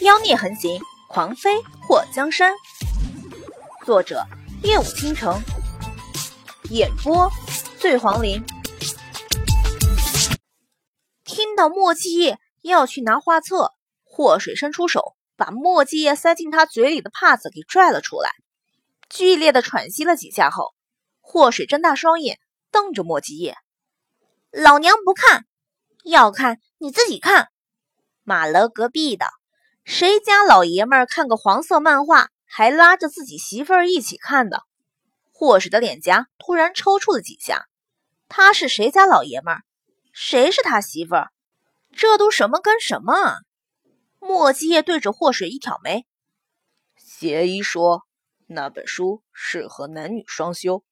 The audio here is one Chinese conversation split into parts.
妖孽横行，狂飞破江山。作者：夜舞倾城，演播：醉黄林。听到墨迹叶要去拿画册，祸水伸出手，把墨迹叶塞进他嘴里的帕子给拽了出来。剧烈的喘息了几下后，祸水睁大双眼瞪着墨迹叶：“老娘不看，要看你自己看。”马楼隔壁的。谁家老爷们儿看个黄色漫画，还拉着自己媳妇儿一起看的？霍水的脸颊突然抽搐了几下。他是谁家老爷们儿？谁是他媳妇儿？这都什么跟什么啊？莫基叶对着霍水一挑眉：“邪医说那本书适合男女双修，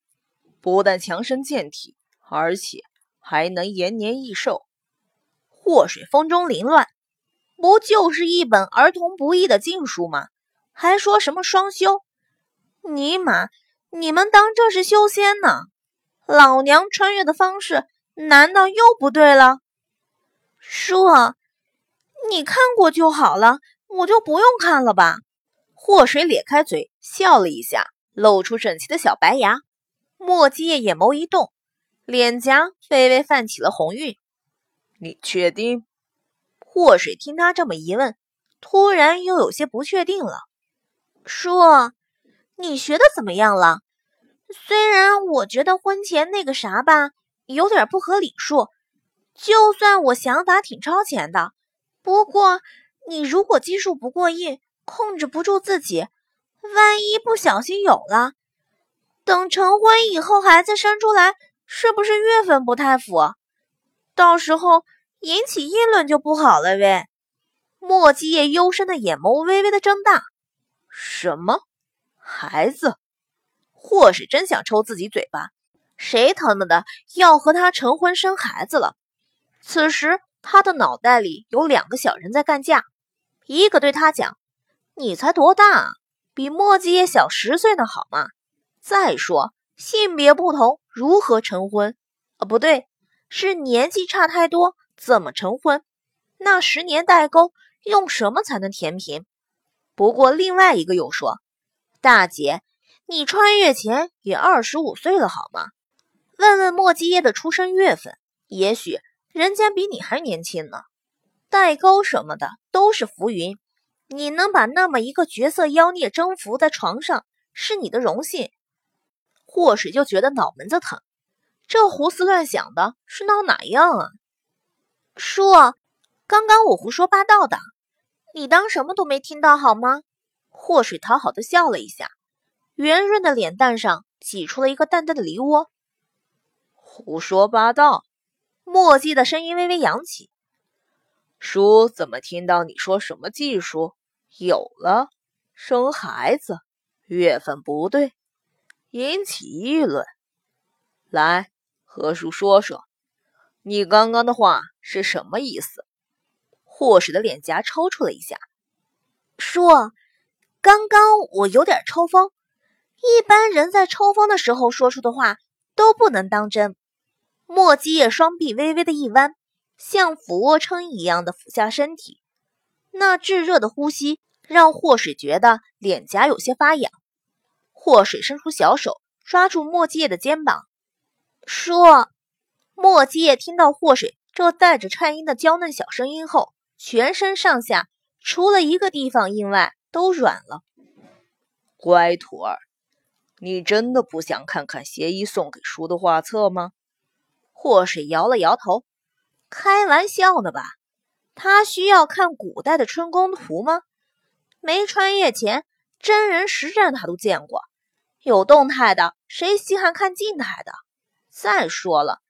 不但强身健体，而且还能延年益寿。”霍水风中凌乱。不就是一本儿童不宜的禁书吗？还说什么双修？尼玛，你们当这是修仙呢？老娘穿越的方式难道又不对了？叔，你看过就好了，我就不用看了吧？祸水咧开嘴笑了一下，露出整齐的小白牙。墨迹叶眼眸一动，脸颊微微泛起了红晕。你确定？祸水听他这么一问，突然又有些不确定了。叔，你学的怎么样了？虽然我觉得婚前那个啥吧，有点不合理数。就算我想法挺超前的，不过你如果技术不过硬，控制不住自己，万一不小心有了，等成婚以后孩子生出来，是不是月份不太符？到时候。引起议论就不好了呗。莫基叶幽深的眼眸微微的睁大。什么孩子？或是真想抽自己嘴巴。谁他妈的要和他成婚生孩子了？此时他的脑袋里有两个小人在干架，一个对他讲：“你才多大？比莫基叶小十岁呢，好吗？再说性别不同，如何成婚？啊，不对，是年纪差太多。”怎么成婚？那十年代沟用什么才能填平？不过另外一个又说：“大姐，你穿越前也二十五岁了好吗？问问莫基耶的出生月份，也许人家比你还年轻呢。代沟什么的都是浮云，你能把那么一个绝色妖孽征服在床上，是你的荣幸。”祸水就觉得脑门子疼，这胡思乱想的是闹哪样啊？叔，刚刚我胡说八道的，你当什么都没听到好吗？祸水讨好的笑了一下，圆润的脸蛋上挤出了一个淡淡的梨涡。胡说八道！墨迹的声音微微扬起。叔怎么听到你说什么技术有了生孩子，月份不对，引起议论？来和叔说说。你刚刚的话是什么意思？霍水的脸颊抽搐了一下，说：“刚刚我有点抽风，一般人在抽风的时候说出的话都不能当真。”莫基叶双臂微微的一弯，像俯卧撑一样的俯下身体，那炙热的呼吸让霍水觉得脸颊有些发痒。霍水伸出小手抓住莫基叶的肩膀，说。莫七夜听到祸水这带着颤音的娇嫩小声音后，全身上下除了一个地方硬外都软了。乖徒儿，你真的不想看看邪医送给叔的画册吗？祸水摇了摇头，开玩笑呢吧？他需要看古代的春宫图吗？没穿越前，真人实战他都见过，有动态的，谁稀罕看静态的？再说了。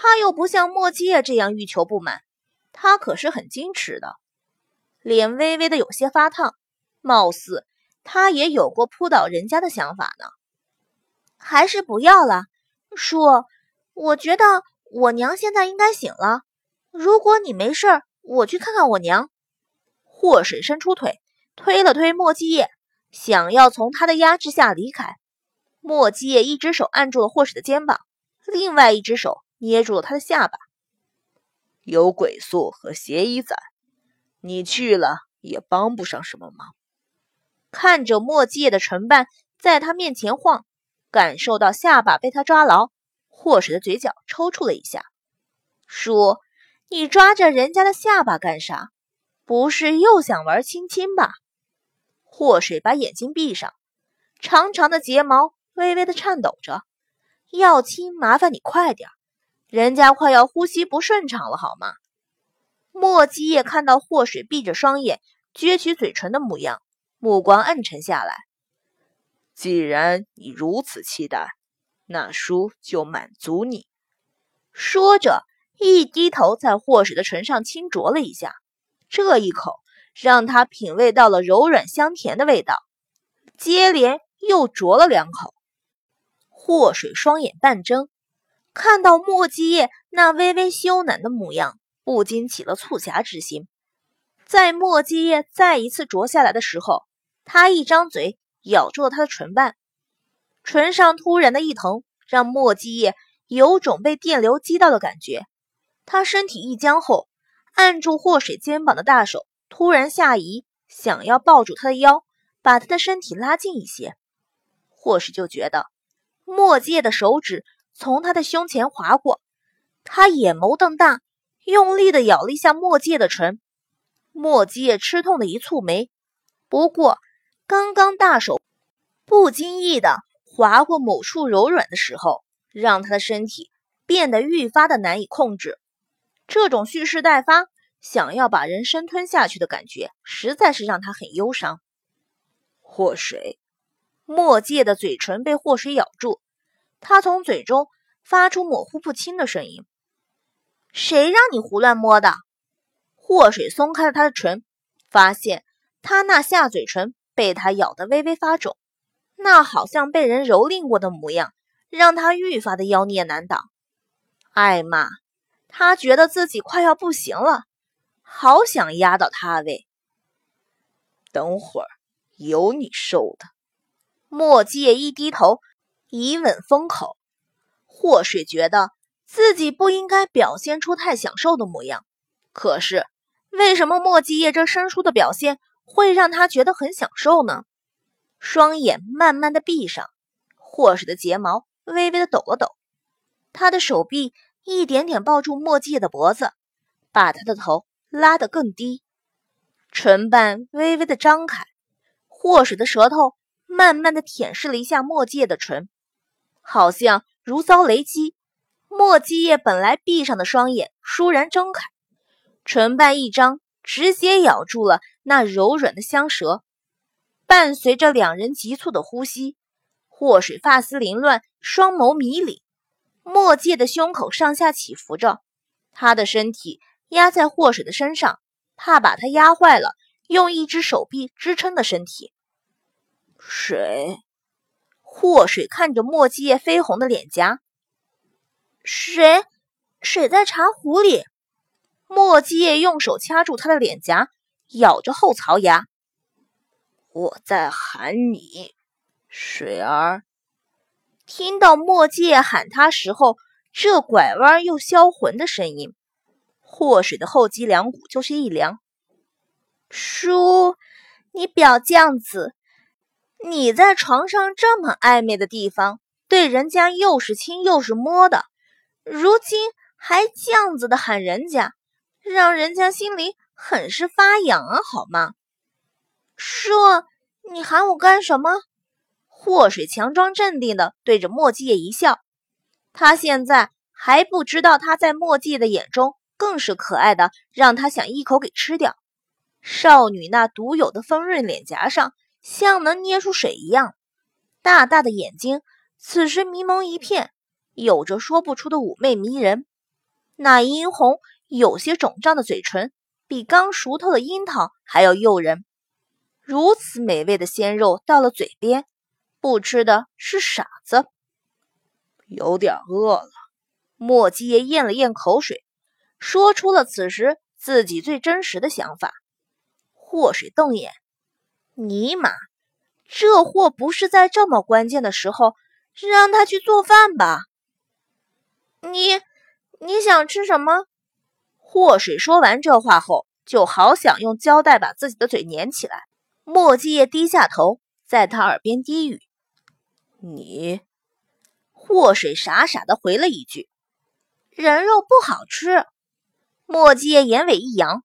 他又不像莫基叶这样欲求不满，他可是很矜持的，脸微微的有些发烫，貌似他也有过扑倒人家的想法呢。还是不要了，叔，我觉得我娘现在应该醒了。如果你没事，我去看看我娘。祸水伸出腿推了推莫基叶，想要从他的压制下离开。莫基叶一只手按住了祸水的肩膀，另外一只手。捏住了他的下巴，有鬼宿和邪医在，你去了也帮不上什么忙。看着墨迹的唇瓣在他面前晃，感受到下巴被他抓牢，祸水的嘴角抽搐了一下。叔，你抓着人家的下巴干啥？不是又想玩亲亲吧？祸水把眼睛闭上，长长的睫毛微微的颤抖着。要亲，麻烦你快点，人家快要呼吸不顺畅了，好吗？莫基叶看到祸水闭着双眼，撅起嘴唇的模样，目光暗沉下来。既然你如此期待，那叔就满足你。说着，一低头，在祸水的唇上轻啄了一下。这一口让他品味到了柔软香甜的味道，接连又啄了两口。祸水双眼半睁，看到莫基叶那微微羞赧的模样，不禁起了促狭之心。在莫基叶再一次啄下来的时候，他一张嘴咬住了他的唇瓣，唇上突然的一疼，让莫基叶有种被电流击到的感觉。他身体一僵后，按住祸水肩膀的大手突然下移，想要抱住他的腰，把他的身体拉近一些。祸水就觉得。墨界的手指从他的胸前划过，他眼眸瞪大，用力的咬了一下墨界的唇。墨界吃痛的一蹙眉，不过刚刚大手不经意的划过某处柔软的时候，让他的身体变得愈发的难以控制。这种蓄势待发，想要把人生吞下去的感觉，实在是让他很忧伤。祸水。墨界的嘴唇被祸水咬住，他从嘴中发出模糊不清的声音：“谁让你胡乱摸的？”祸水松开了他的唇，发现他那下嘴唇被他咬得微微发肿，那好像被人蹂躏过的模样，让他愈发的妖孽难挡。艾玛，他觉得自己快要不行了，好想压倒他喂。等会儿有你受的。墨界一低头，以吻封口。祸水觉得自己不应该表现出太享受的模样，可是为什么墨迹叶这生疏的表现会让他觉得很享受呢？双眼慢慢的闭上，祸水的睫毛微微的抖了抖，他的手臂一点点抱住墨迹叶的脖子，把他的头拉得更低，唇瓣微微的张开，祸水的舌头。慢慢的舔舐了一下墨迹叶的唇，好像如遭雷击。墨迹叶本来闭上的双眼倏然睁开，唇瓣一张，直接咬住了那柔软的香舌。伴随着两人急促的呼吸，祸水发丝凌乱，双眸迷离。墨界的胸口上下起伏着，他的身体压在祸水的身上，怕把他压坏了，用一只手臂支撑的身体。水，祸水看着墨迹叶绯红的脸颊。水，水在茶壶里。墨迹叶用手掐住他的脸颊，咬着后槽牙。我在喊你，水儿。听到墨迹叶喊他时候，这拐弯又销魂的声音，祸水的后脊梁骨就是一凉。叔，你表这样子。你在床上这么暧昧的地方，对人家又是亲又是摸的，如今还这样子的喊人家，让人家心里很是发痒啊，好吗？叔，你喊我干什么？祸水强装镇定的对着墨迹叶一笑，他现在还不知道他在墨迹的眼中更是可爱的，让他想一口给吃掉。少女那独有的丰润脸颊上。像能捏出水一样大大的眼睛，此时迷蒙一片，有着说不出的妩媚迷人。那殷红、有些肿胀的嘴唇，比刚熟透的樱桃还要诱人。如此美味的鲜肉到了嘴边，不吃的是傻子。有点饿了。莫基耶咽了咽口水，说出了此时自己最真实的想法。祸水瞪眼。尼玛，这货不是在这么关键的时候让他去做饭吧？你你想吃什么？祸水说完这话后，就好想用胶带把自己的嘴粘起来。莫继业低下头，在他耳边低语：“你。”祸水傻傻的回了一句：“人肉不好吃。”莫继业眼尾一扬：“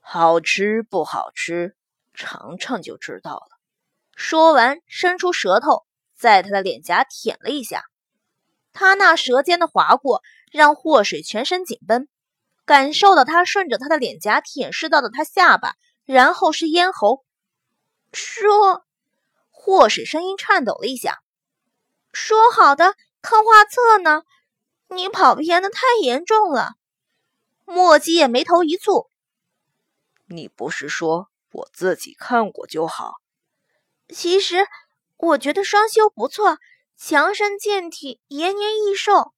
好吃不好吃，尝尝就知道了。”说完，伸出舌头在他的脸颊舔了一下。他那舌尖的划过，让祸水全身紧绷，感受到他顺着他的脸颊舔舐到的他下巴，然后是咽喉。说，祸水声音颤抖了一下。说好的看画册呢？你跑偏的太严重了。墨迹也眉头一蹙。你不是说我自己看过就好？其实我觉得双修不错，强身健体，延年益寿。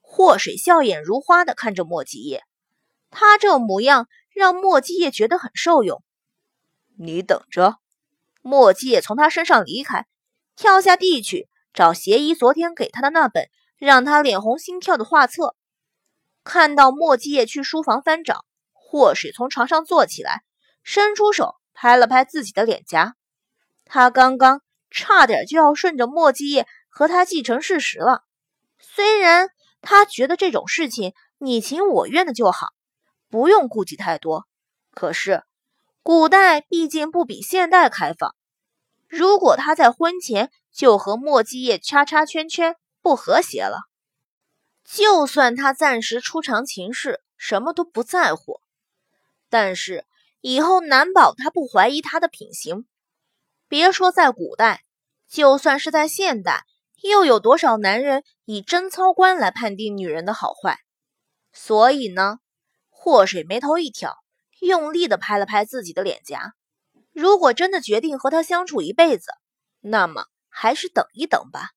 祸水笑眼如花的看着莫迹叶，他这模样让莫迹叶觉得很受用。你等着。莫迹叶从他身上离开，跳下地去。找邪医昨天给他的那本让他脸红心跳的画册，看到莫继业去书房翻找，祸水从床上坐起来，伸出手拍了拍自己的脸颊。他刚刚差点就要顺着莫继业和他继承事实了。虽然他觉得这种事情你情我愿的就好，不用顾忌太多，可是古代毕竟不比现代开放。如果他在婚前就和莫继业叉叉圈圈，不和谐了，就算他暂时出尝情事，什么都不在乎，但是以后难保他不怀疑他的品行。别说在古代，就算是在现代，又有多少男人以贞操观来判定女人的好坏？所以呢，祸水眉头一挑，用力的拍了拍自己的脸颊。如果真的决定和他相处一辈子，那么还是等一等吧。